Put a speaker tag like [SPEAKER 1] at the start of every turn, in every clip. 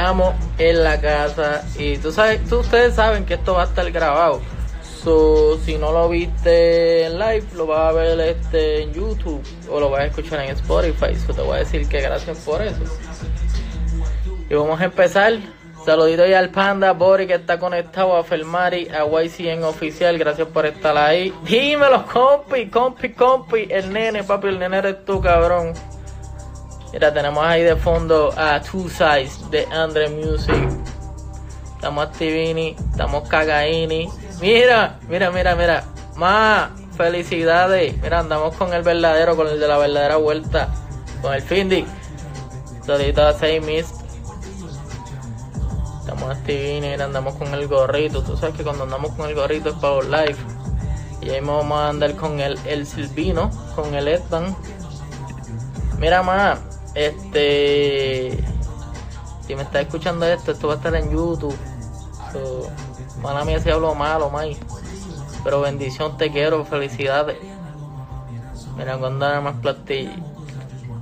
[SPEAKER 1] Estamos en la casa y tú sabes, tú, ustedes saben que esto va a estar grabado. So, si no lo viste en live, lo vas a ver este en YouTube o lo vas a escuchar en Spotify. So, te voy a decir que gracias por eso. Y vamos a empezar. Saludito ya al Panda, Bori que está conectado, a Fermari, a YCN Oficial, gracias por estar ahí. Dímelo, compi, compi, compi, el nene, papi, el nene eres tú, cabrón. Mira, tenemos ahí de fondo a Two Sides de Andre Music. Estamos Activini, estamos Cagaini. Mira, mira, mira, mira. Más felicidades. Mira, andamos con el verdadero, con el de la verdadera vuelta. Con el Findy. Solito a 6 Mist. Estamos Activini, mira, andamos con el gorrito. Tú sabes que cuando andamos con el gorrito es los live. Y ahí vamos a andar con el, el Silvino, con el Edvan. Mira más, este si me estás escuchando esto, esto va a estar en YouTube. Mala mía si hablo malo, May. Pero bendición, te quiero, felicidades. Mira, cuando hay más platillas.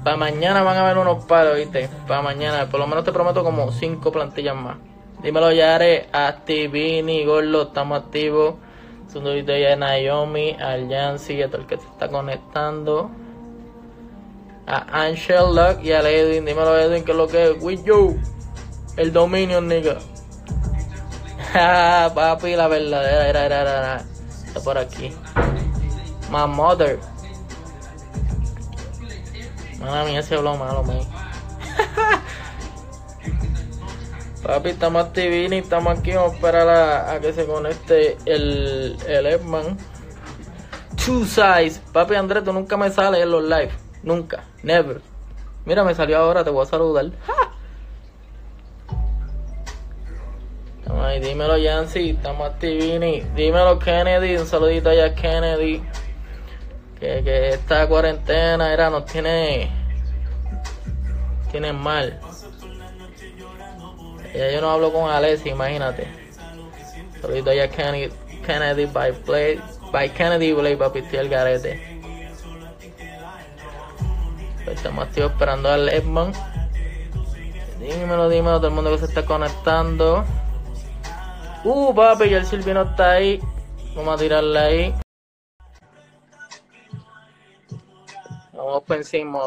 [SPEAKER 1] Para mañana van a haber unos palos, ¿viste? Para mañana, por lo menos te prometo como cinco plantillas más. Dímelo, Yare, Activini, Gorlo, estamos activos. Saludito ya Naomi, al Yancy, a todo el que se está conectando. A Angel Luck y al Edwin. Dímelo, Edwin, que es lo que es. With you. El dominio, nigga. Papi, la verdadera era, era, era. Está por aquí. My mother. Mala mía, se habló malo, man. Papi, estamos activini, estamos aquí, vamos a esperar a que se conecte el, el Edman. Two size. Papi Andrés, tú nunca me sales en los live. Nunca. Never. Mira, me salió ahora, te voy a saludar. ¡Ja! Ahí, dímelo Yancy, estamos activini. Dímelo Kennedy, un saludito allá Kennedy. Que, que esta cuarentena era, nos tiene. Tiene mal. Ya yo no hablo con Alessi, imagínate. Saludito allá Kennedy, Kennedy by Play. By Kennedy Play, papi, estoy el garete. Estamos activos esperando al Edmond. Dímelo, dímelo, todo el mundo que se está conectando. Uh, papi, ya el Silvino está ahí. Vamos a tirarle ahí. Vamos por encima.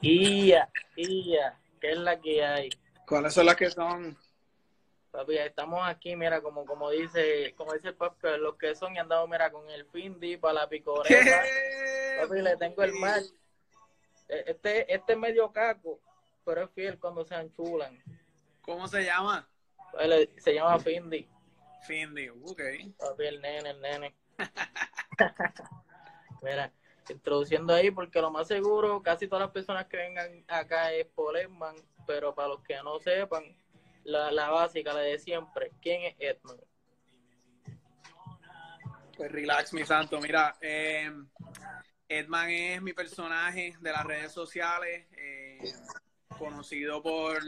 [SPEAKER 1] Ia, ia, ¿qué es la que hay?
[SPEAKER 2] ¿Cuáles son las que son?
[SPEAKER 1] Papi, estamos aquí, mira, como como dice, como dice el papi, los que son y andamos, mira, con el Findi para la picoreta. Papi, le tengo el mal. Este, este es medio caco, pero es fiel cuando se enchulan.
[SPEAKER 2] ¿Cómo se llama?
[SPEAKER 1] Se llama Findi.
[SPEAKER 2] Findi, ok.
[SPEAKER 1] Papi, el nene, el nene. mira, introduciendo ahí, porque lo más seguro, casi todas las personas que vengan acá es Poleman, pero para los que no sepan, la, la básica, la de siempre. ¿Quién es Edman?
[SPEAKER 2] Pues relax, mi santo. Mira, eh, Edman es mi personaje de las redes sociales, eh, conocido por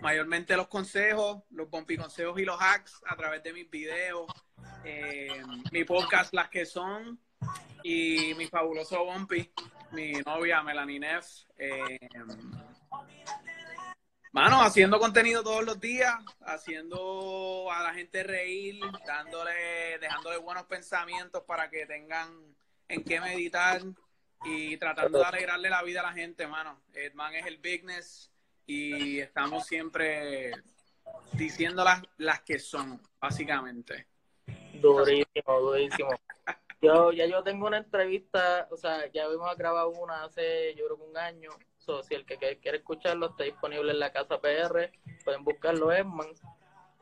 [SPEAKER 2] mayormente los consejos, los bumpy consejos y los hacks a través de mis videos, eh, mi podcast Las que son y mi fabuloso bumpy, mi novia Melanie Neff. Eh, Mano, haciendo contenido todos los días, haciendo a la gente reír, dándole, dejándole buenos pensamientos para que tengan en qué meditar y tratando de alegrarle la vida a la gente, mano. Edman es el business y estamos siempre diciendo las, las que son, básicamente.
[SPEAKER 1] Durísimo, durísimo. Yo, ya yo tengo una entrevista, o sea, ya habíamos grabado una hace, yo creo que un año, So, si el que quiere escucarlo está disponible en la casa PR, pueden buscarlo Edman.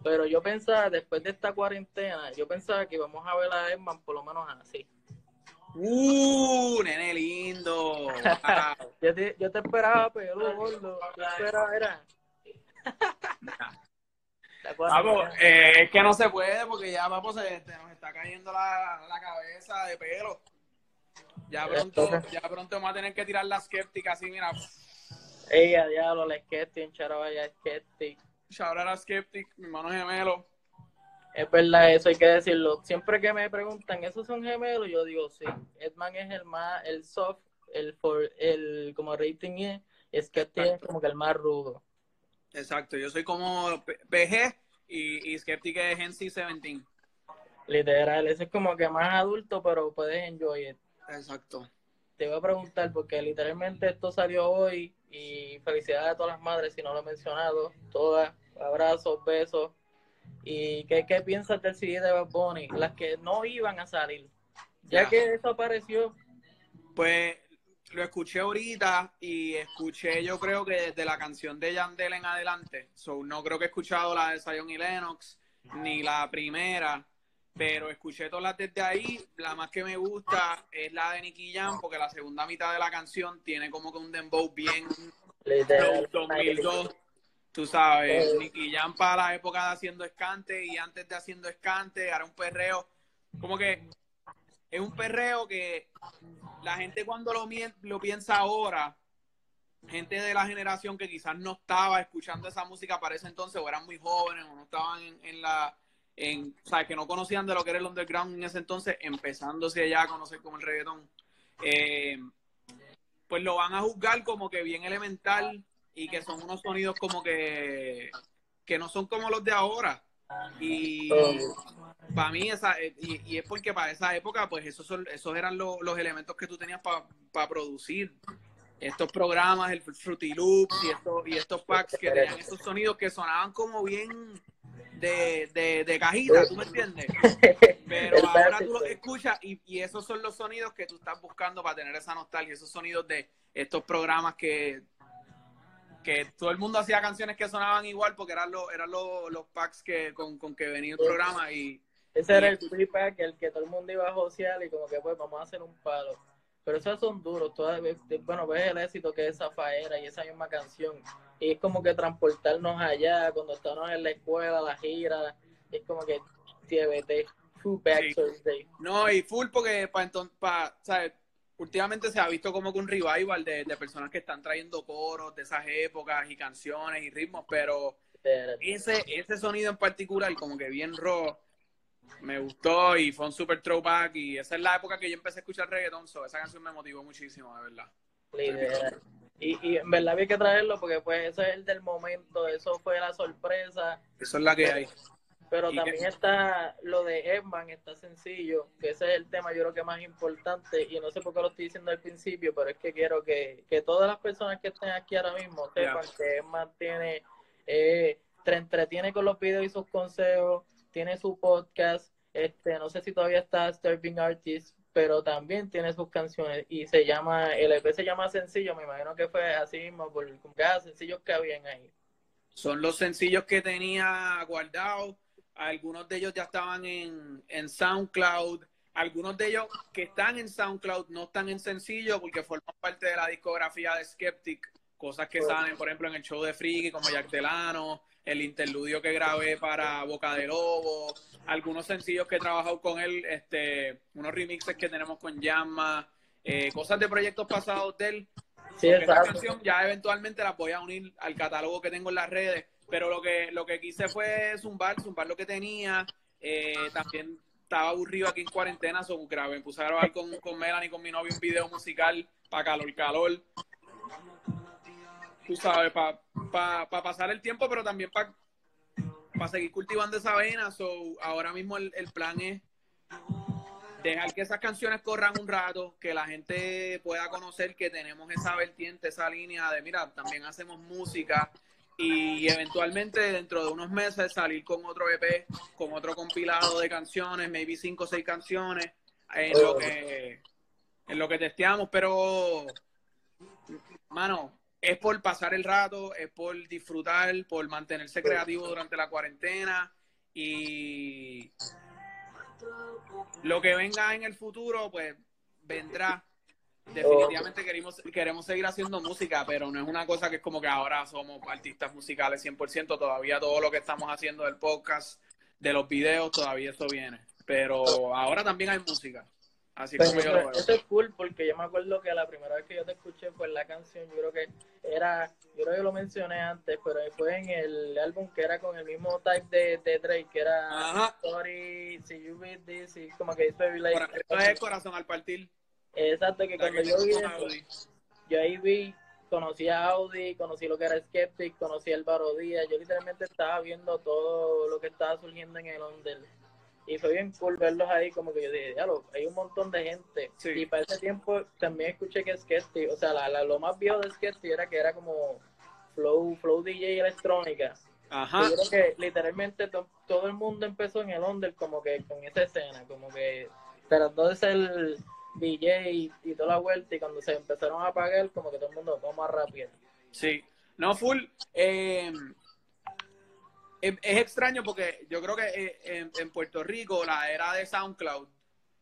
[SPEAKER 1] Pero yo pensaba, después de esta cuarentena, yo pensaba que íbamos a ver a Edman por lo menos así.
[SPEAKER 2] ¡Uh! ¡Nene lindo!
[SPEAKER 1] yo, te, yo te esperaba, pero gordo. Yo esperaba, era.
[SPEAKER 2] Vamos, eh, es que no se puede porque ya vamos, se, nos está cayendo la, la cabeza de pelo. Ya pronto, ya pronto vamos a tener que tirar la Skeptic así, mira.
[SPEAKER 1] Ella, diablo, la Skeptic, un charo vaya Skeptic.
[SPEAKER 2] Shout la Skeptic, mi hermano gemelo.
[SPEAKER 1] Es verdad, eso hay que decirlo. Siempre que me preguntan, ¿esos son gemelos? Yo digo, sí. Edman es el más, el soft, el, for, el como rating es, es que es como que el más rudo.
[SPEAKER 2] Exacto, yo soy como PG y, y Skeptic es NC 17.
[SPEAKER 1] Literal, ese es como que más adulto, pero puedes enjoy it.
[SPEAKER 2] Exacto.
[SPEAKER 1] Te voy a preguntar, porque literalmente esto salió hoy y felicidades a todas las madres, si no lo he mencionado, todas, abrazos, besos. ¿Y qué, qué piensas del CD de Bad Bunny? Las que no iban a salir. Ya, que eso apareció.
[SPEAKER 2] Pues lo escuché ahorita y escuché yo creo que desde la canción de Yandel en adelante. So, no creo que he escuchado la de Zion y Lennox, ni la primera, pero escuché todas las desde ahí. La más que me gusta es la de Nicky Jam, porque la segunda mitad de la canción tiene como que un dembow bien 2002. Tú sabes, Nicky Jam para la época de haciendo escante y antes de haciendo escante, era un perreo. Como que es un perreo que la gente cuando lo, lo piensa ahora, gente de la generación que quizás no estaba escuchando esa música para ese entonces, o eran muy jóvenes, o no estaban en, la, en, o que no conocían de lo que era el underground en ese entonces, empezándose ya a conocer como el reggaetón, eh, pues lo van a juzgar como que bien elemental y que son unos sonidos como que, que no son como los de ahora. Y para mí, esa, eh, y, es porque para esa época, pues esos, esos eran los elementos que tú tenías para producir estos programas, el Fruity Loops y, estos, y estos packs que tenían esos sonidos que sonaban como bien de, de, cajita, ¿tú me entiendes? Pero ahora tú los escuchas y, y, esos son los sonidos que tú estás buscando para tener esa nostalgia, esos sonidos de estos programas que que todo el mundo hacía canciones que sonaban igual porque eran los eran los, los packs que con, con, que venía el programa y
[SPEAKER 1] ese era el free pack el que todo el mundo iba a josear y como que pues vamos a hacer un palo. Pero esos son duros todas bueno ves el éxito que es Zafaera y esa misma canción y es como que transportarnos allá cuando estábamos en la escuela la gira es como que TBT full back
[SPEAKER 2] no y full porque para entonces para ¿sabes? últimamente se ha visto como que un revival de, personas que están trayendo coros de esas épocas y canciones y ritmos, pero ese, ese sonido en particular, como que bien raw, me gustó y fue un super throwback y esa es la época que yo empecé a escuchar reggaeton, so esa canción me motivó muchísimo, de verdad.
[SPEAKER 1] Y, y en verdad había que traerlo porque pues eso es el del momento, eso fue la sorpresa.
[SPEAKER 2] Eso es la que hay.
[SPEAKER 1] Pero también está lo de Edman, está sencillo, que ese es el tema yo creo que más importante y no sé por qué lo estoy diciendo al principio, pero es que quiero que, todas las personas que estén aquí ahora mismo sepan que Edman tiene, eh, te entretiene con los videos y sus consejos, tiene su podcast, este no sé si todavía está Starving Artist, pero también tiene sus canciones y se llama, el EP se llama Sencillo, me imagino que fue así mismo por cada sencillos que habían ahí.
[SPEAKER 2] Son los sencillos que tenía guardado. Algunos de ellos ya estaban en, en SoundCloud, algunos de ellos que están en SoundCloud no están en sencillo porque forman parte de la discografía de Skeptic, cosas que salen, por ejemplo, en el show de Friki, como Jack Delano, el interludio que grabé para Boca de Lobo, algunos sencillos que he trabajado con él, este, unos remixes que tenemos con Yamma, eh, cosas de proyectos pasados de él. Sí, esta canción ya eventualmente la voy a unir al catálogo que tengo en las redes pero lo que, lo que quise fue zumbar, zumbar lo que tenía. Eh, también estaba aburrido aquí en cuarentena, so grabé, me puse a grabar con, con Melanie, con mi novio, un video musical para calor, calor. Tú sabes, para pa, pasar el tiempo, pero también para pa seguir cultivando esa vena. So, ahora mismo el, el plan es dejar que esas canciones corran un rato, que la gente pueda conocer que tenemos esa vertiente, esa línea de, mira, también hacemos música, y eventualmente dentro de unos meses salir con otro EP, con otro compilado de canciones, maybe cinco o seis canciones, en lo que en lo que testeamos, pero mano, es por pasar el rato, es por disfrutar, por mantenerse creativo durante la cuarentena y lo que venga en el futuro, pues vendrá definitivamente queremos, queremos seguir haciendo música, pero no es una cosa que es como que ahora somos artistas musicales 100%, todavía todo lo que estamos haciendo del podcast, de los videos, todavía eso viene. Pero ahora también hay música. Así pues como yo lo veo.
[SPEAKER 1] Eso es cool porque yo me acuerdo que la primera vez que yo te escuché fue la canción, yo creo que era, yo creo que lo mencioné antes, pero fue en el álbum que era con el mismo type de, de Drake, que era
[SPEAKER 2] Ajá.
[SPEAKER 1] Sorry, See You With This, y como que dice
[SPEAKER 2] like, Esto es Corazón al Partir.
[SPEAKER 1] Exacto, que cuando
[SPEAKER 2] que
[SPEAKER 1] yo vi eso, yo ahí vi, conocí a Audi, conocí lo que era Skeptic, conocí a Álvaro Díaz, yo literalmente estaba viendo todo lo que estaba surgiendo en el Under. Y fue bien cool verlos ahí, como que yo dije, diablo, hay un montón de gente.
[SPEAKER 2] Sí.
[SPEAKER 1] Y para ese tiempo también escuché que Skeptic, o sea, la, la- lo más viejo de Skeptic era que era como Flow, Flow DJ electrónica.
[SPEAKER 2] Ajá.
[SPEAKER 1] Yo creo que literalmente to- todo el mundo empezó en el under como que con esa escena, como que tratando de ser DJ y, y toda la vuelta y cuando se empezaron a apagar como que todo el mundo vamos a rapear.
[SPEAKER 2] Sí, no, full. eh, es, es extraño porque yo creo que eh, en, en Puerto Rico la era de SoundCloud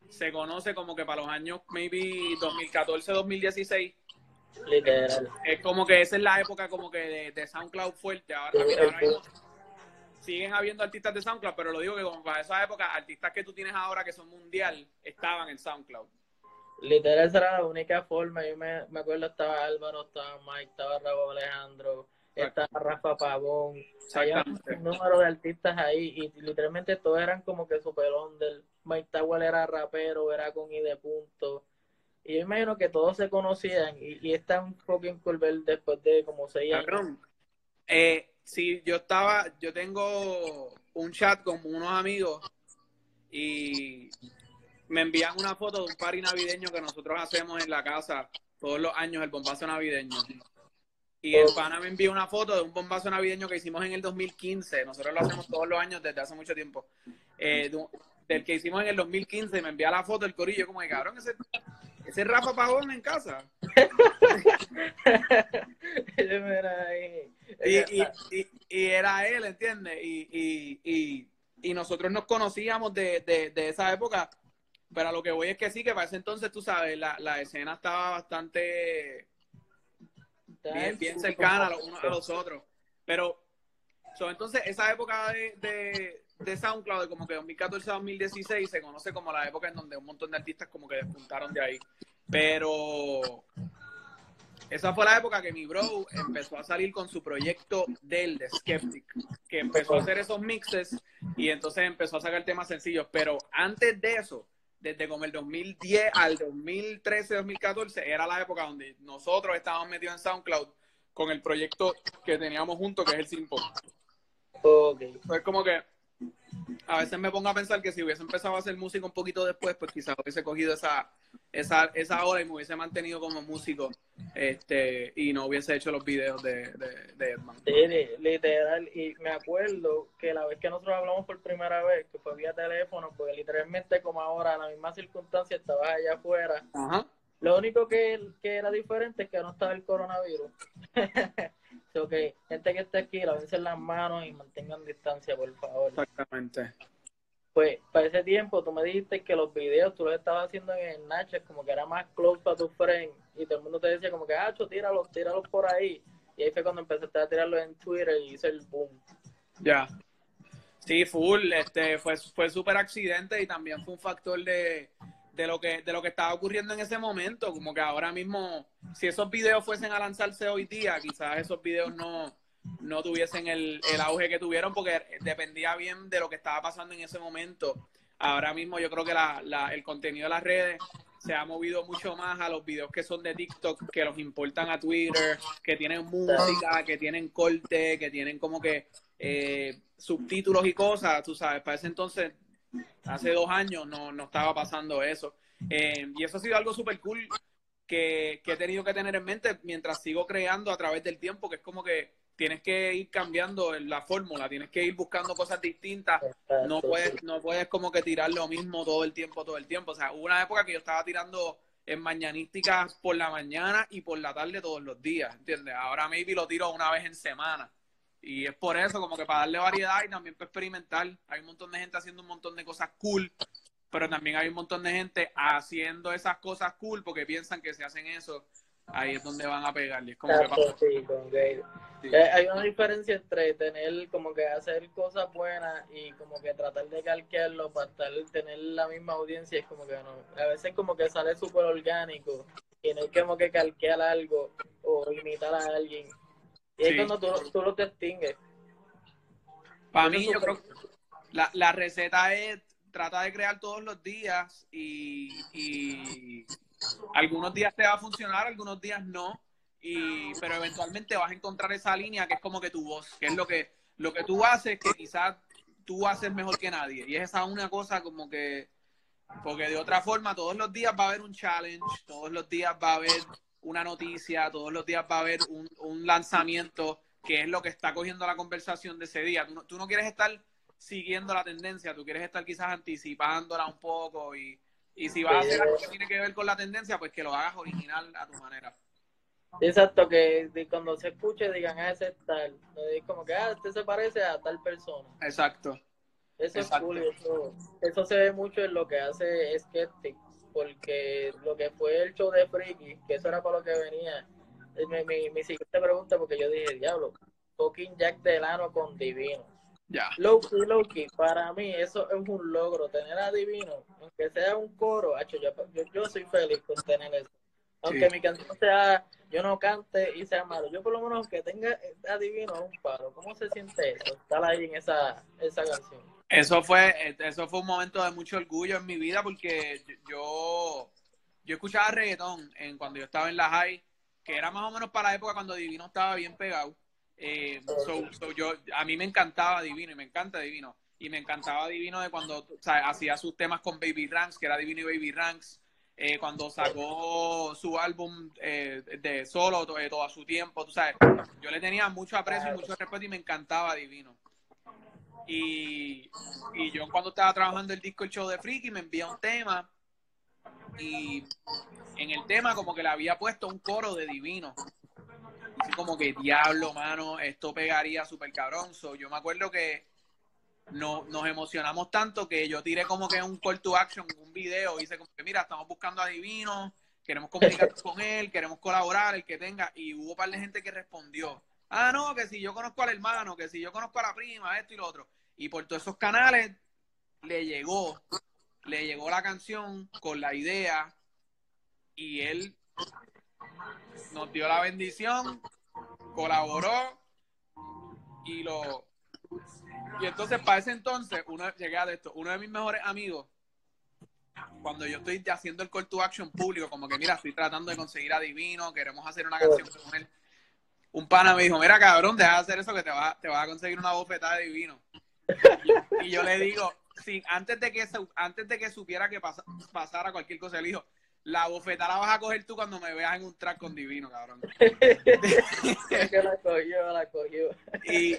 [SPEAKER 2] se conoce como que para los años maybe 2014, 2016.
[SPEAKER 1] Literal.
[SPEAKER 2] Es como que esa es la época como que de, de SoundCloud fuerte. Ahora, también, ahora mismo siguen habiendo artistas de SoundCloud, pero lo digo que como para esa época, artistas que tú tienes ahora que son mundial estaban en SoundCloud.
[SPEAKER 1] Literal esa era la única forma. Yo me, me acuerdo estaba Álvaro, estaba Mike, estaba Raúl Alejandro, estaba Rafa Pavón. Había un número de artistas ahí y literalmente todos eran como que super under. Mike Tower era rapero, era con I de punto. Y yo imagino que todos se conocían y, y está un fucking cool ver después de como seis años.
[SPEAKER 2] Eh, sí, yo estaba, yo tengo un chat con unos amigos y me envían una foto de un party navideño que nosotros hacemos en la casa todos los años, el bombazo navideño. Y el pana me envía una foto de un bombazo navideño que hicimos en el 2015. Nosotros lo hacemos todos los años desde hace mucho tiempo. Eh, de del que hicimos en el 2015 y me envía la foto del corillo como de cabrón, ese, ese es Rafa Pagón en casa. Y, y, y, y era él, ¿entiendes? Y, y, y, y nosotros nos conocíamos de, de, de esa época, pero a lo que voy es que sí, que para ese entonces, tú sabes, la, la escena estaba bastante bien, bien cercana a los unos a los otros. Pero, so, entonces, esa época de, de, de SoundCloud, de como que 2014-2016, se conoce como la época en donde un montón de artistas como que despuntaron de ahí. Pero esa fue la época que mi bro empezó a salir con su proyecto del de Skeptic, que empezó a hacer esos mixes y entonces empezó a sacar temas sencillos. Pero antes de eso, desde como el 2010 al 2013, 2014, era la época donde nosotros estábamos metidos en SoundCloud con el proyecto que teníamos juntos, que es el Simpo.
[SPEAKER 1] Ok.
[SPEAKER 2] Pues como que a veces me pongo a pensar que si hubiese empezado a hacer música un poquito después, pues quizás hubiese cogido esa, esa, esa hora y me hubiese mantenido como músico este y no hubiese hecho los videos de, de, de Edman.
[SPEAKER 1] Sí, li- literal, y me acuerdo que la vez que nosotros hablamos por primera vez, que fue vía teléfono, porque literalmente como ahora, en la misma circunstancia, estabas allá afuera.
[SPEAKER 2] Ajá.
[SPEAKER 1] Lo único que, que era diferente es que no estaba el coronavirus. so que gente que esté aquí, lávense las manos y mantengan distancia, por favor.
[SPEAKER 2] Exactamente.
[SPEAKER 1] Pues para ese tiempo tú me dijiste que los videos tú los estabas haciendo en Snapchat, como que era más close para tu friend, y todo el mundo te decía como que, ah, tíralos, tíralos por ahí. Y ahí fue cuando empezaste a tirarlos en Twitter y hice el boom.
[SPEAKER 2] Ya. Sí, full, este fue fue súper accidente y también fue un factor de, de lo que de lo que estaba ocurriendo en ese momento, como que ahora mismo si esos videos fuesen a lanzarse hoy día, quizás esos videos no no tuviesen el, el auge que tuvieron porque dependía bien de lo que estaba pasando en ese momento. Ahora mismo yo creo que el contenido de las redes se ha movido mucho más a los videos que son de TikTok, que los importan a Twitter, que tienen música, que tienen corte, que tienen como que eh, subtítulos y cosas, tú sabes, para ese entonces, hace dos años no, no estaba pasando eso. Eh, y eso ha sido algo súper cool que, que he tenido que tener en mente mientras sigo creando a través del tiempo, que es como que tienes que ir cambiando la fórmula, tienes que ir buscando cosas distintas, no puedes,
[SPEAKER 1] sí.
[SPEAKER 2] no puedes como que tirar lo mismo todo el tiempo, todo el tiempo. O sea, hubo una época que yo estaba tirando en mañanísticas por la mañana y por la tarde todos los días, ¿entiendes? Ahora maybe lo tiro una vez en semana. Y es por eso, como que para darle variedad y también para experimentar. Hay un montón de gente haciendo un montón de cosas cool, pero también hay un montón de gente haciendo esas cosas cool porque piensan que si hacen eso, ahí es donde van a pegarle. Es como que
[SPEAKER 1] Exacto, sí,
[SPEAKER 2] Sí.
[SPEAKER 1] Eh, hay una diferencia entre tener como que hacer cosas buenas y como que tratar de calquearlo para estar, tener la misma audiencia es como que no a veces como que sale súper orgánico y no hay como que calquear algo o imitar a alguien. Y es cuando tú, tú lo distingues.
[SPEAKER 2] Para mí, yo creo que la, la receta es trata de crear todos los días y, y, algunos días te va a funcionar, algunos días no, y, pero eventualmente vas a encontrar esa línea que es como que tu voz, que es lo que, lo que tú haces, que quizás tú haces mejor que nadie. Y es esa una cosa como que, porque de otra forma todos los días va a haber un challenge, todos los días va a haber una noticia, todos los días va a haber un, un lanzamiento que es lo que está cogiendo la conversación de ese día. Tú no, tú no quieres estar siguiendo la tendencia, tú quieres estar quizás anticipándola un poco y, y si vas a hacer algo que tiene que ver con la tendencia, pues que lo hagas original a tu manera.
[SPEAKER 1] Exacto, que cuando se escuche digan, ah, ese es tal. Como que, ah, este se parece a tal persona.
[SPEAKER 2] Exacto.
[SPEAKER 1] Eso es cool. Eso, eso se ve mucho en lo que hace Skeptic, porque lo que fue el show de Freaky, que eso era para lo que venía. Mi, mi, mi siguiente pregunta, porque yo dije, diablo, fucking Jack Delano con Divino.
[SPEAKER 2] Ya.
[SPEAKER 1] Loki, Loki, para mí eso es un logro, tener a Divino, aunque sea un coro, yo, yo, yo soy feliz con tener eso. Aunque mi canción sea, yo no cante y sea malo, yo por lo menos que tenga adivino un paro. ¿Cómo se siente eso? Estar ahí en esa, esa canción.
[SPEAKER 2] Eso fue, eso fue un momento de mucho orgullo en mi vida porque yo, yo escuchaba reggaetón en, cuando yo estaba en la high, que era más o menos para la época cuando Divino estaba bien pegado. Eh, yo, a mí me encantaba Divino y me encanta Divino. Y me encantaba Divino de cuando hacía sus temas con Baby Ranks, que era Divino y Baby Ranks. Eh, cuando sacó su álbum eh, de solo eh, todo, su tiempo, tú sabes, yo le tenía mucho aprecio y mucho respeto y me encantaba Divino. Y, y yo cuando estaba trabajando el disco El Show de Freaky me envía un tema y en el tema como que le había puesto un coro de Divino. Así como que diablo, mano, esto pegaría súper cabrón. yo me acuerdo que no, nos emocionamos tanto que yo tiré como que un call to action, un video, hice como que mira, estamos buscando a Divino, queremos comunicarnos con él, queremos colaborar, el que tenga, y hubo un par de gente que respondió, ah, no, que si yo conozco al hermano, que si yo conozco a la prima, esto y lo otro, y por todos esos canales le llegó, le llegó la canción con la idea, y él nos dio la bendición, colaboró, y lo y entonces, para ese entonces, uno, llegué a esto, uno de mis mejores amigos, cuando yo estoy haciendo el call to action público, como que mira, estoy tratando de conseguir a Divino, queremos hacer una canción con él. Un pana me dijo, mira cabrón, deja de hacer eso que te vas, te vas a conseguir una bofetada de Divino. Y, yo le digo, sí, antes de que antes de que supiera que pasara cualquier cosa, le dijo, la bofetada la vas a coger tú cuando me veas en un track con Divino, cabrón.
[SPEAKER 1] que la cogió, la cogió.
[SPEAKER 2] Y,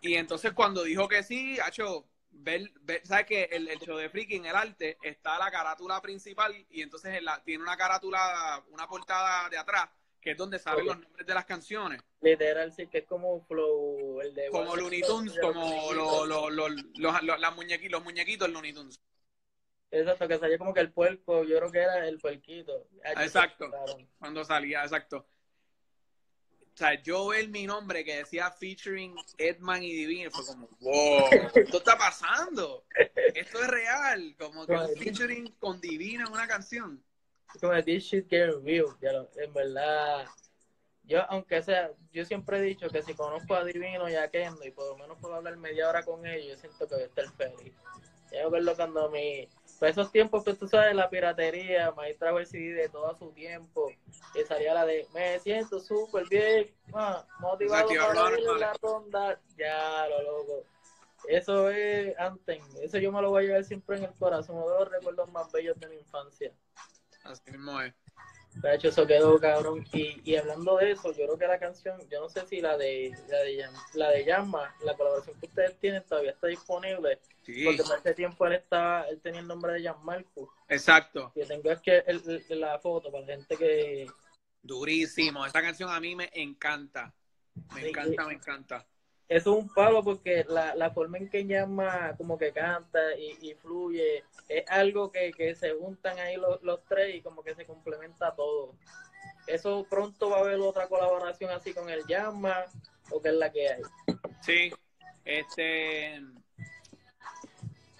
[SPEAKER 2] y entonces cuando dijo que sí, ha hecho, ver, ¿sabes que el, el, show de Freaking, el arte, está la carátula principal y entonces la, tiene una carátula, una portada de atrás, que es donde salen los nombres de las canciones.
[SPEAKER 1] Literal, sí, que es como flow, el de...
[SPEAKER 2] Como Looney Tunes, como los, los, los, los, las los muñequitos Looney Tunes.
[SPEAKER 1] Exacto, que salía como que el puerco, yo creo que era el puerquito.
[SPEAKER 2] Exacto, cuando salía, exacto o sea, yo ver mi nombre que decía featuring Edman y Divino, fue como, wow, esto está pasando. Esto es real. Como que un featuring con Divino en una canción.
[SPEAKER 1] Como this shit get real. En verdad, yo, aunque sea, yo siempre he dicho que si conozco a Divino y a Kendo y por lo menos puedo hablar media hora con ellos, yo siento que voy a estar feliz. Yo verlo cuando mi para esos tiempos que tú sabes, la piratería, Maestra trajo el CD de todo su tiempo, y salía la de, me siento súper bien, ah, motivado para ir la ronda, ya, lo loco. Eso es antes, eso yo me lo voy a llevar siempre en el corazón, uno de los recuerdos más bellos de mi infancia.
[SPEAKER 2] Así mismo es.
[SPEAKER 1] De hecho, eso quedó cabrón. Y, y hablando de eso, yo creo que la canción, yo no sé si la de la de, la de Yama, la colaboración que ustedes tienen todavía está disponible. Porque por ese tiempo él estaba, él tenía el nombre de Jan Marco.
[SPEAKER 2] Exacto.
[SPEAKER 1] Y tengo es que la foto para la gente que.
[SPEAKER 2] Durísimo. Esta canción a mí me encanta. Me encanta, me encanta.
[SPEAKER 1] Es un palo porque la, la forma en que llama como que canta y, fluye es algo que, que se juntan ahí los, los, tres y como que se complementa todo. Eso pronto va a haber otra colaboración así con el llama o que es la que hay.
[SPEAKER 2] Sí, este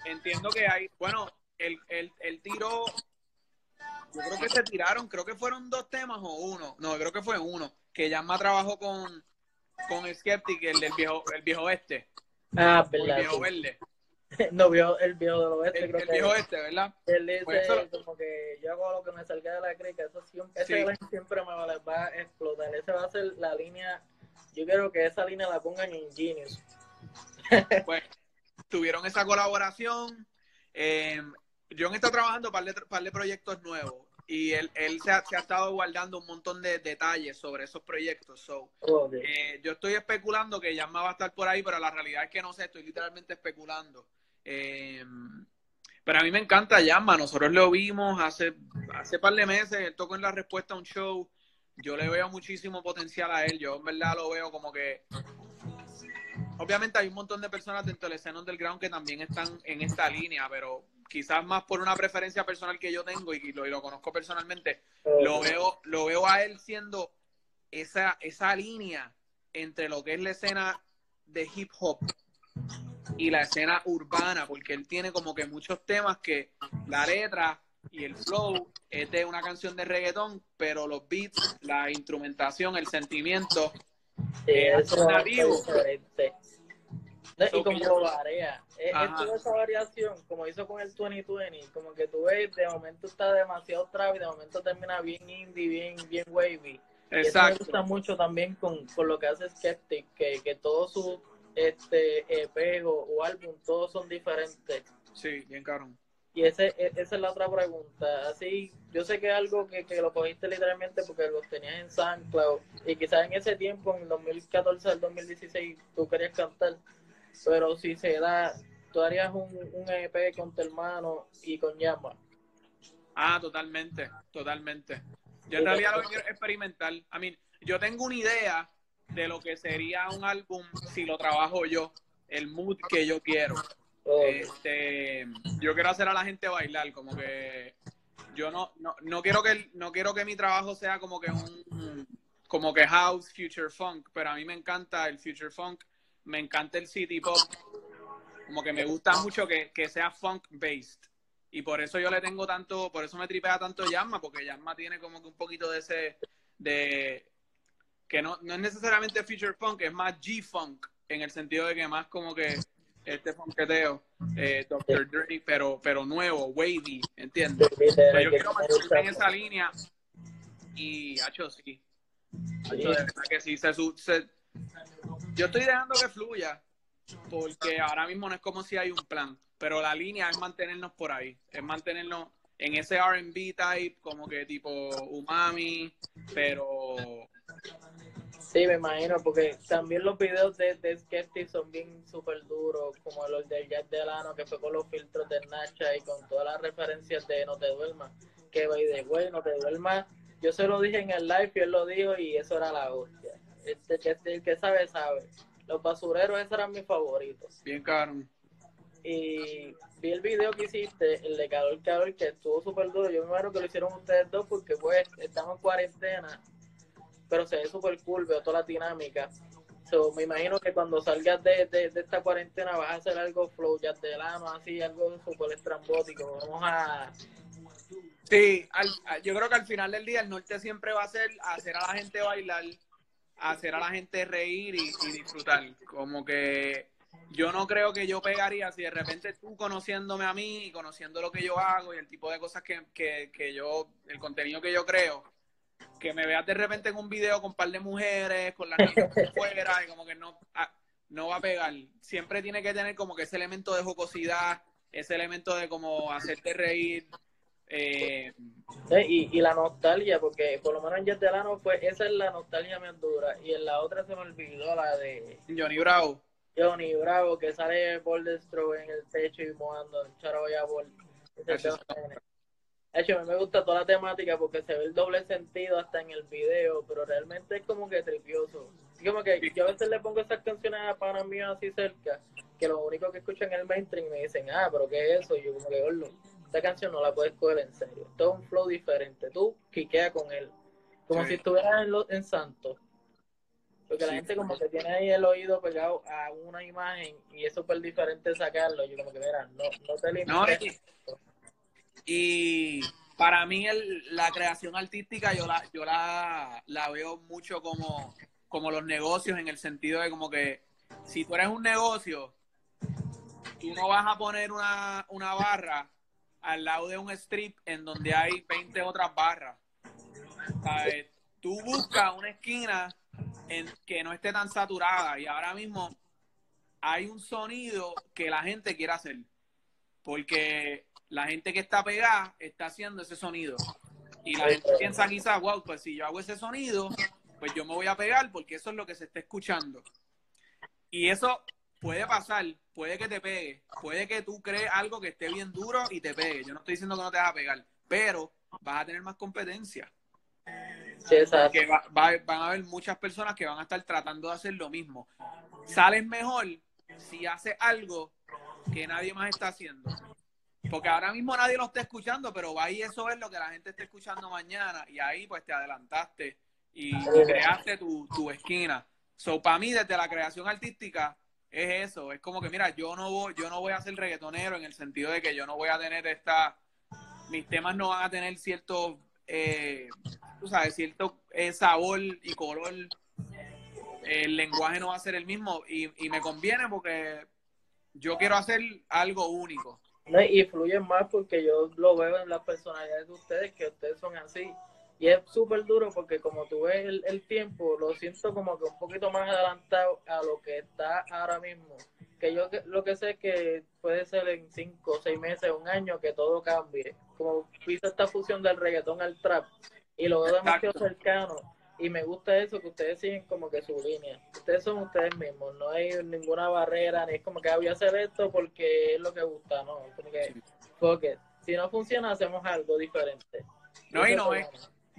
[SPEAKER 2] entiendo que hay, bueno, el, el, el tiro, yo creo que se tiraron, creo que fueron dos temas o uno, no, creo que fue uno, que Llama trabajó con con Skeptic, el del viejo, el viejo este.
[SPEAKER 1] Ah,
[SPEAKER 2] El viejo verde.
[SPEAKER 1] no, vio el viejo del oeste,
[SPEAKER 2] el,
[SPEAKER 1] creo
[SPEAKER 2] el
[SPEAKER 1] que.
[SPEAKER 2] viejo este, ¿verdad?
[SPEAKER 1] Él dice
[SPEAKER 2] Pues
[SPEAKER 1] como que yo hago lo que me salga de la crica, eso siempre,
[SPEAKER 2] Sí.
[SPEAKER 1] ese siempre me va, va a explotar. Esa va a ser la línea, yo quiero que esa línea la pongan en Genius.
[SPEAKER 2] pues tuvieron esa colaboración. Eh, John está trabajando para par de, par de proyectos nuevos y él, él se, ha, se ha estado guardando un montón de detalles sobre esos proyectos. So, eh, yo estoy especulando que Yasma va a estar por ahí, pero la realidad es que no sé, estoy literalmente especulando. Eh, pero a mí me encanta Yasma, nosotros lo vimos hace, hace par de meses, él tocó en la respuesta a un show. Yo le veo muchísimo potencial a él, yo en verdad lo veo como que obviamente hay un montón de personas dentro del escena underground que también están en esta línea, pero quizás más por una preferencia personal que yo tengo y lo, y lo conozco personalmente, lo veo, lo veo a él siendo esa, esa línea entre lo que es la escena de hip hop y la escena urbana, porque él tiene como que muchos temas que la letra y el flow es de una canción de reggaetón, pero los beats, la instrumentación, el sentimiento,
[SPEAKER 1] Sí,
[SPEAKER 2] eh,
[SPEAKER 1] ser
[SPEAKER 2] alternativo.
[SPEAKER 1] diferente. No,
[SPEAKER 2] So
[SPEAKER 1] y como varía. Es, es toda esa variación, como hizo con el 2020, como que tú ves, de momento está demasiado trap y de momento termina bien indie, bien, bien wavy. Y eso me
[SPEAKER 2] exacto.
[SPEAKER 1] gusta mucho también con, con lo que hace Skeptic, que, que todos sus este, EP o, o álbum, todos son diferentes.
[SPEAKER 2] Sí, bien cabrón.
[SPEAKER 1] Y ese, e- esa es la otra pregunta. Así, yo sé que es algo que, que lo cogiste literalmente porque los tenías en SoundCloud y quizás en ese tiempo, en el 2014 al 2016, tú querías cantar. Pero si se da, tú harías un, un EP con tu hermano y con Llama.
[SPEAKER 2] Ah, totalmente, totalmente. Yo en realidad lo que quiero es experimentar. I mean, yo tengo una idea de lo que sería un álbum si lo trabajo yo, el mood que yo quiero.
[SPEAKER 1] Oh,
[SPEAKER 2] Este, yo quiero hacer a la gente bailar, como que yo no, no, no quiero que no quiero que mi trabajo sea como que un como que house, future funk, pero a mí me encanta el future funk, me encanta el city pop, como que me gusta mucho que, que sea funk based. Y por eso yo le tengo tanto, por eso me tripea tanto Yasma, porque Yasma tiene como que un poquito de ese, de, que no, no es necesariamente future funk, es más G-funk, en el sentido de que más como que este funketeo, eh, Dr. Dre, pero, pero nuevo, wavy, ¿entiendes? Pero yo quiero mantenerme en esa línea y, hacho, sí. Hacho, de verdad que sí, se, se- yo estoy dejando que fluya, porque ahora mismo no es como si hay un plan, pero la línea es mantenernos por ahí, es mantenernos en ese R&B type, como que tipo umami, pero
[SPEAKER 1] Sí, me imagino, porque también los videos de, de Skeptic son bien súper duros, como los del Jazz Delano, que fue con los filtros de Nacha y con todas las referencias de No te duermas, que by de güey, No te duermas. Yo se lo dije en el live y él lo dijo y eso era la hostia. Este, que, el que sabe, sabe. Los basureros, esos eran mis favoritos.
[SPEAKER 2] bien caro.
[SPEAKER 1] Y vi el video que hiciste, el de Calor Calor, que estuvo súper duro. Yo me imagino que lo hicieron ustedes dos porque pues estamos en cuarentena, pero se ve súper cool, veo toda la dinámica. So, me imagino que cuando salgas de, de, de esta cuarentena vas a hacer algo flow jazz de lano, así, algo súper estrambótico. Vamos a...
[SPEAKER 2] Sí, al- yo creo que al final del día el norte siempre va a ser hacer a la gente bailar, hacer a la gente reír y, disfrutar. Como que yo no creo que yo pegaría si de repente tú conociéndome a mí y conociendo lo que yo hago y el tipo de cosas que, que, que yo, el contenido que yo creo, que me veas de repente en un video con un par de mujeres, con las niñas fuera, y como que no, ah, no va a pegar. Siempre tiene que tener como que ese elemento de jocosidad, ese elemento de como hacerte reír. Eh,
[SPEAKER 1] Y, y la nostalgia, porque por lo menos en Jazz de lano fue, esa es la nostalgia más dura. Y en la otra se me olvidó la de...
[SPEAKER 2] Johnny Bravo.
[SPEAKER 1] Johnny Bravo que sale Boldestro en el techo y mojando el charo ya Bol. Ese
[SPEAKER 2] Eso
[SPEAKER 1] tema tiene- De hecho, a mí me gusta toda la temática porque se ve el doble sentido hasta en el video, pero realmente es como que tripioso. Como que yo a veces le pongo esas canciones a panas míos así cerca, que lo único que escuchan en el mainstream me dicen, ah, pero ¿qué es eso? Y yo como que, esta canción no la puedes coger en serio. Esto es un flow diferente. Tú quiquea con él. Como
[SPEAKER 2] Sí.
[SPEAKER 1] si estuvieras en, lo- en Santo. Porque la gente como que tiene ahí el oído pegado a una imagen y es súper diferente sacarlo. Yo como que, mira, no, no te limites.
[SPEAKER 2] No, y para mí el- la creación artística yo la, yo la, la veo mucho como, como los negocios en el sentido de como que si tú eres un negocio, tú no vas a poner una, una barra al lado de un strip en donde hay 20 otras barras. Tú buscas una esquina en que no esté tan saturada y ahora mismo hay un sonido que la gente quiere hacer. Porque la gente que está pegada está haciendo ese sonido. Y la gente piensa quizás, wow, pues si yo hago ese sonido, pues yo me voy a pegar porque eso es lo que se está escuchando. Y eso puede pasar, puede que te pegue, puede que tú crees algo que esté bien duro y te pegue. Yo no estoy diciendo que no te vas a pegar, pero vas a tener más competencia.
[SPEAKER 1] Sí, exacto.
[SPEAKER 2] Que va- va- van a haber muchas personas que van a estar tratando de hacer lo mismo. Sales mejor si haces algo que nadie más está haciendo. Porque ahora mismo nadie lo está escuchando, pero va y eso es lo que la gente está escuchando mañana. Y ahí pues te adelantaste y, y creaste tu, tu esquina. So, para mí, desde la creación artística, es eso. Es como que, mira, yo no voy, yo no voy a ser reggaetonero en el sentido de que yo no voy a tener esta. Mis temas no van a tener cierto, eh, tú sabes, cierto eh, sabor y color. El lenguaje no va a ser el mismo y, y me conviene porque yo quiero hacer algo único.
[SPEAKER 1] No, y fluyen más porque yo lo veo en las personalidades de ustedes, que ustedes son así. Y es súper duro porque como tú ves el, el tiempo, lo siento como que un poquito más adelantado a lo que está ahora mismo. Que yo lo que sé es que puede ser en cinco, seis meses, un año, que todo cambie. Como hizo esta fusión del reggaetón al trap y lo veo demasiado cercano. Y me gusta eso, que ustedes siguen como que su línea. Ustedes son ustedes mismos, no hay ninguna barrera, ni es como que ah, voy a hacer esto porque es lo que gusta, no. Como que,
[SPEAKER 2] Sí.
[SPEAKER 1] fuck it. Si no funciona, hacemos algo diferente.
[SPEAKER 2] No, y no
[SPEAKER 1] es.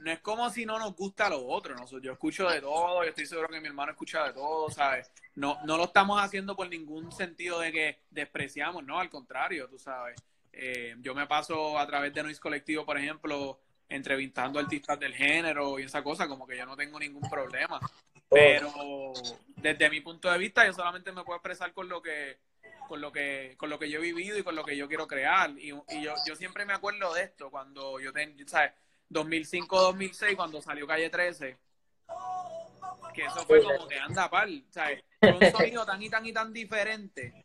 [SPEAKER 2] No es como si no nos gusta lo otro. ¿no? Yo escucho de todo, yo estoy seguro que mi hermano escucha de todo, ¿sabes? No, no lo estamos haciendo por ningún sentido de que despreciamos, no, al contrario, tú sabes. Eh, yo me paso a través de Noise Colectivo, por ejemplo, entrevistando artistas del género y esa cosa, como que yo no tengo ningún problema. Pero desde mi punto de vista, yo solamente me puedo expresar con lo que con lo que con lo que yo he vivido y con lo que yo quiero crear y, yo, yo siempre me acuerdo de esto cuando yo ten, sabes 2005 2006 cuando salió Calle 13 que eso fue como que anda pal sabes fue un sonido tan y tan y tan diferente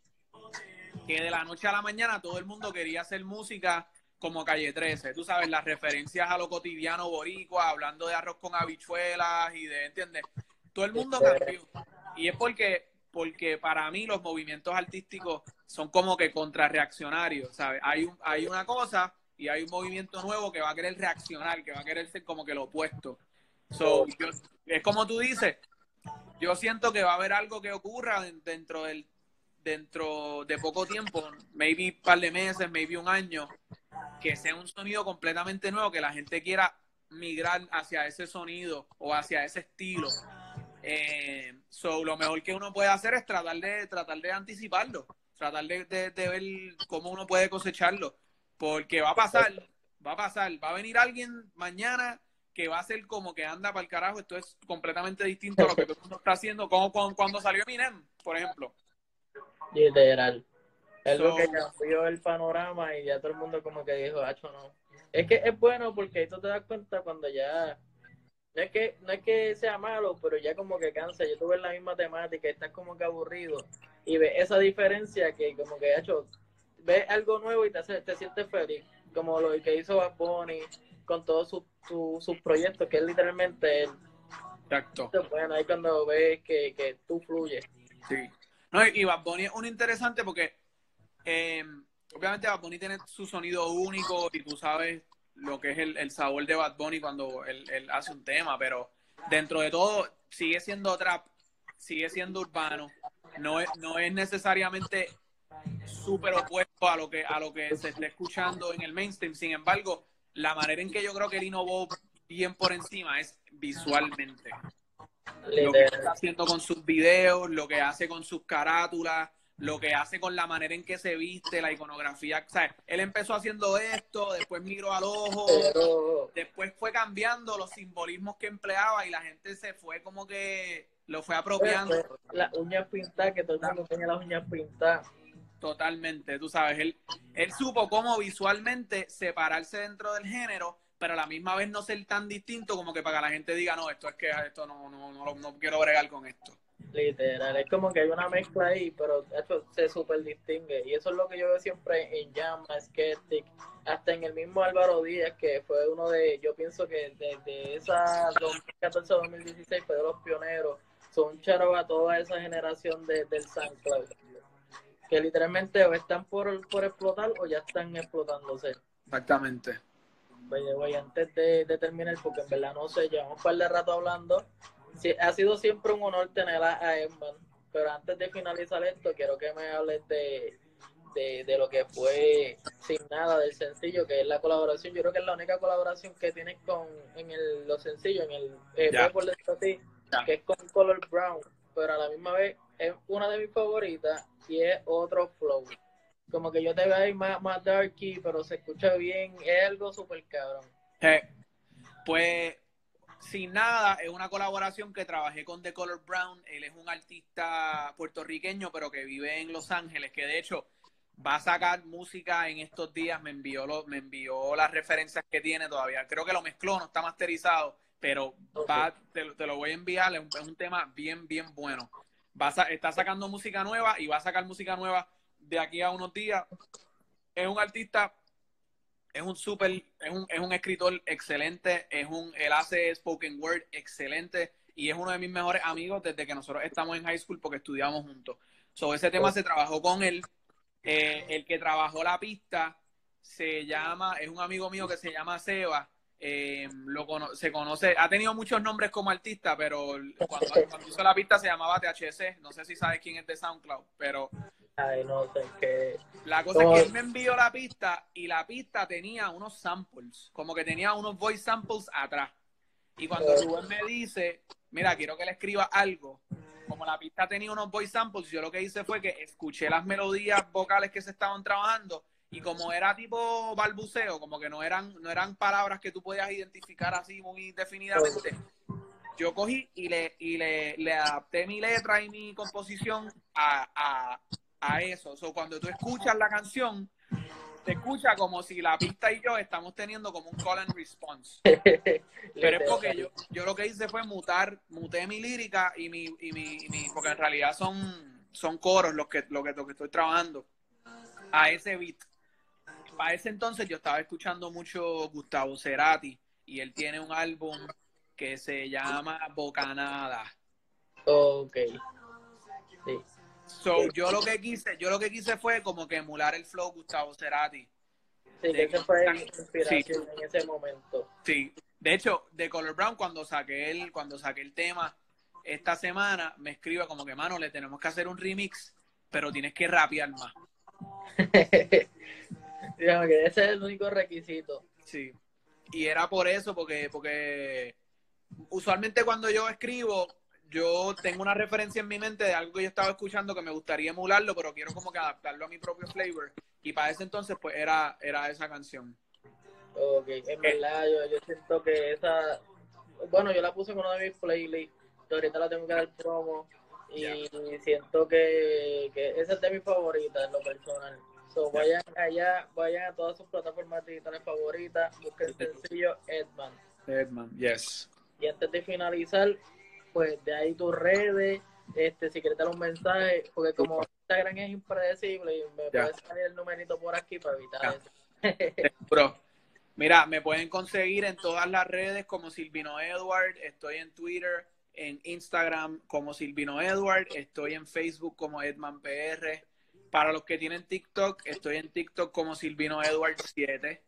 [SPEAKER 2] que de la noche a la mañana todo el mundo quería hacer música como Calle 13, tú sabes, las referencias a lo cotidiano boricua, hablando de arroz con habichuelas y de, ¿entiendes? Todo el mundo cambió. Y es porque, porque para mí los movimientos artísticos son como que contrarreaccionarios, ¿sabes? Hay, un, hay una cosa y hay un movimiento nuevo que va a querer reaccionar, que va a querer ser como que lo opuesto. So, yo- es como tú dices, yo siento que va a haber algo que ocurra den- dentro del dentro de poco tiempo, maybe un par de meses, maybe un año, que sea un sonido completamente nuevo, que la gente quiera migrar hacia ese sonido o hacia ese estilo. Eh, so, lo mejor que uno puede hacer es tratar de, tratar de anticiparlo, tratar de, de- de ver cómo uno puede cosecharlo, porque va a pasar, va a pasar, va a venir alguien mañana que va a ser como que anda para el carajo, esto es completamente distinto a lo que todo el mundo está haciendo, como cuando, cuando salió Eminem, por ejemplo.
[SPEAKER 1] Literal. Es lo
[SPEAKER 2] So-
[SPEAKER 1] que cambió el panorama y ya todo el mundo como que dijo, hacho, no. Es que es bueno porque ahí tú te das cuenta cuando ya... No es, que, no es que sea malo, pero ya como que cansa. Yo tuve la misma temática y estás como que aburrido. Y ves esa diferencia que como que, hecho, ves algo nuevo y te, hace- te sientes feliz. Como lo que hizo Bad Bunny con todos sus sus proyectos, que es literalmente él.
[SPEAKER 2] Exacto.
[SPEAKER 1] Bueno, ahí cuando ves que, que tú fluyes.
[SPEAKER 2] Sí. No, y y Bad Bunny es un interesante porque eh, obviamente Bad Bunny tiene su sonido único y tú sabes lo que es el, el sabor de Bad Bunny cuando él, él hace un tema, pero dentro de todo sigue siendo trap, sigue siendo urbano, no es, no es necesariamente súper opuesto a lo que a lo que se está escuchando en el mainstream. Sin embargo, la manera en que yo creo que él innovó bien por encima es visualmente lo que está haciendo con sus videos, lo que hace con sus carátulas, lo que hace con la manera en que se viste, la iconografía. O sea, él empezó haciendo esto, después miró al ojo,
[SPEAKER 1] Pero
[SPEAKER 2] después fue cambiando los simbolismos que empleaba y la gente se fue como que lo fue apropiando
[SPEAKER 1] Las uñas pintadas, que todo el mundo tenía las uñas pintadas.
[SPEAKER 2] Totalmente. Tú sabes, él, él supo cómo visualmente separarse dentro del género pero a la misma vez no ser tan distinto como que para que la gente diga, no, esto es que esto no, no, no, no quiero bregar con esto.
[SPEAKER 1] Literal, es como que hay una mezcla ahí, pero esto se súper distingue. Y eso es lo que yo veo siempre en Llama, Skeptic, hasta en el mismo Álvaro Díaz, que fue uno de, yo pienso que desde esa 2014-2016 fue de los pioneros. Son charo a toda esa generación de, del SoundCloud. Que literalmente o están por, por explotar o ya están explotándose.
[SPEAKER 2] Exactamente.
[SPEAKER 1] Oye, antes de, de terminar, porque en verdad no sé, llevamos un par de rato hablando ha sido siempre un honor tener a, Edman, pero antes de finalizar esto, quiero que me hables de, de, lo que fue Sin Nada del sencillo, que es la colaboración. Yo creo que es la única colaboración que tienes con en el, lo sencillo, en el eh, que es con Color Brown, pero a la misma vez es una de mis favoritas y es otro flow. Como que yo te veo ahí más, más darky, pero se escucha bien, es algo súper cabrón.
[SPEAKER 2] Eh, pues sin nada, es una colaboración que trabajé con The Color Brown. Él es un artista puertorriqueño, pero que vive en Los Ángeles, que de hecho va a sacar música en estos días. Me envió, lo, me envió las referencias que tiene todavía. Creo que lo mezcló, no está masterizado, pero va, te, lo voy a enviar. Es un, tema bien, bien bueno. Va está sacando música nueva y va a sacar música nueva de aquí a unos días. Es un artista es un súper, es un, es un escritor excelente, es un, él hace spoken word excelente y es uno de mis mejores amigos desde que nosotros estamos en high school porque estudiamos juntos. So, ese tema se trabajó con él. Eh, el que trabajó la pista se llama, es un amigo mío que se llama Seba. Eh, lo se conoce, ha tenido muchos nombres como artista, pero cuando, cuando hizo la pista se llamaba THC. No sé si sabes quién es de SoundCloud, pero
[SPEAKER 1] Ay, no sé qué.
[SPEAKER 2] La cosa es que él me envió la pista y la pista tenía unos samples, como que tenía unos voice samples atrás. Y cuando Rubén me dice, mira, quiero que le escriba algo, como la pista tenía unos voice samples, yo lo que hice fue que escuché las melodías vocales que se estaban trabajando y como era tipo balbuceo, como que no eran, no eran palabras que tú podías identificar así muy definidamente, yo cogí y le, y le, le adapté mi letra y mi composición a, a eso. O cuando tú escuchas la canción, te escucha como si la pista y yo estamos teniendo como un call and response. Pero es porque yo, yo lo que hice fue mutar, muté mi lírica y mi, y mi, porque en realidad son, son coros los que, lo que, lo que estoy trabajando a ese beat. Para ese entonces yo estaba escuchando mucho Gustavo Cerati y él tiene un álbum que se llama Bocanada.
[SPEAKER 1] Ok.
[SPEAKER 2] Sí. So, yo lo que quise, yo lo que quise fue como que emular el flow Gustavo Cerati.
[SPEAKER 1] Sí, que ese fue inspiración en ese momento.
[SPEAKER 2] Sí. De hecho, de Color Brown, cuando saqué el, cuando saqué el tema esta semana, me escribe como que, mano, le tenemos que hacer un remix, pero tienes que rapear más.
[SPEAKER 1] Ese es el único requisito.
[SPEAKER 2] Sí. Y era por eso, porque, porque usualmente cuando yo escribo, yo tengo una referencia en mi mente de algo que yo estaba escuchando que me gustaría emularlo, pero quiero como que adaptarlo a mi propio flavor. Y para ese entonces, pues era, era esa canción.
[SPEAKER 1] Ok, en verdad, yo, yo siento que esa. Bueno, yo la puse en uno de mis playlists, ahorita la tengo que dar promo. Y siento que, que esa es de mis favoritas en lo personal. So, vayan allá, vayan a todas sus plataformas digitales favoritas, busquen el sencillo Edman.
[SPEAKER 2] Edman, yes.
[SPEAKER 1] Y antes de finalizar, pues de ahí tus redes, este, si quieres dar un mensaje, porque como Instagram es impredecible, me puedes salir el numerito por aquí para evitar eso.
[SPEAKER 2] Bro, mira, me pueden conseguir en todas las redes como Silvino Edward, estoy en Twitter, en Instagram como Silvino Edward, estoy en Facebook como Edman PR. Para los que tienen TikTok, estoy en TikTok como Silvino Edward 7.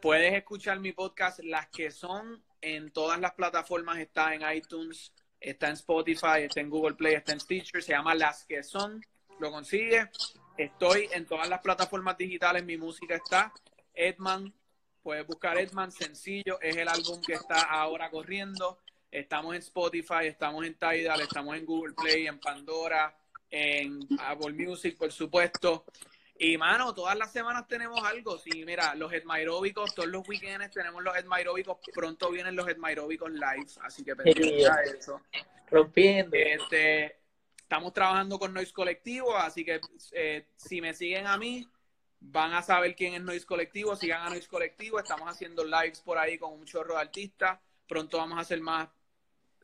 [SPEAKER 2] Puedes escuchar mi podcast, las que son en todas las plataformas, está en iTunes, está en Spotify, está en Google Play, está en Stitcher, se llama Las que son, lo consigue. Estoy en todas las plataformas digitales, mi música está. Edman, puedes buscar Edman, sencillo, es el álbum que está ahora corriendo. Estamos en Spotify, estamos en Tidal, estamos en Google Play, en Pandora, en Apple Music, por supuesto. Y mano, todas las semanas tenemos algo. Sí, mira, los Edmairóbicos, todos los weekends tenemos los Edmairóbicos. Pronto vienen los Edmairóbicos live, así que pendiente a eso.
[SPEAKER 1] Rompiendo.
[SPEAKER 2] Este, estamos trabajando con Noise Colectivo, así que eh, si me siguen a mí, van a saber quién es Noise Colectivo, sigan a Noise Colectivo, estamos haciendo lives por ahí con un chorro de artistas, pronto vamos a hacer más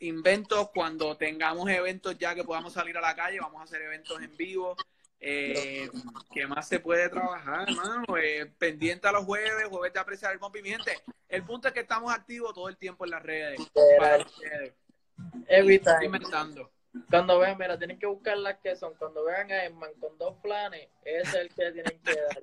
[SPEAKER 2] inventos, cuando tengamos eventos ya que podamos salir a la calle, vamos a hacer eventos en vivo, eh, ¿Qué más se puede trabajar, hermano? Eh, pendiente a los jueves, jueves de apreciar el pompi. el punto es que estamos activos todo el tiempo en las redes.
[SPEAKER 1] Evita. Inventando. Cuando vean, mira, tienen que buscar las que son. Cuando vean a Emman con dos planes, ese es el que tienen que dar.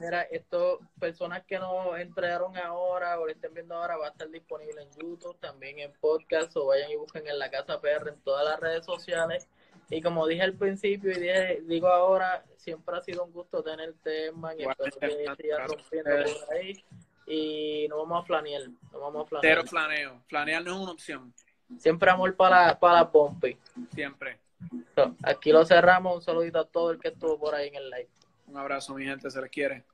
[SPEAKER 1] Mira, esto, personas que no entraron ahora o lo estén viendo ahora, va a estar disponible en YouTube, también en podcast, o vayan y busquen en la Casa PR en todas las redes sociales. Y como dije al principio y digo ahora, siempre ha sido un gusto tenerte, man, y espero que sigas rompiendo por ahí. Y no vamos a flanear, no vamos a flanear.
[SPEAKER 2] Cero flaneo, flanear no es una opción.
[SPEAKER 1] Siempre amor para, para Pompi.
[SPEAKER 2] Siempre.
[SPEAKER 1] aquí lo cerramos, un saludito a todo el que estuvo por ahí en el live.
[SPEAKER 2] Un abrazo, mi gente, se les quiere.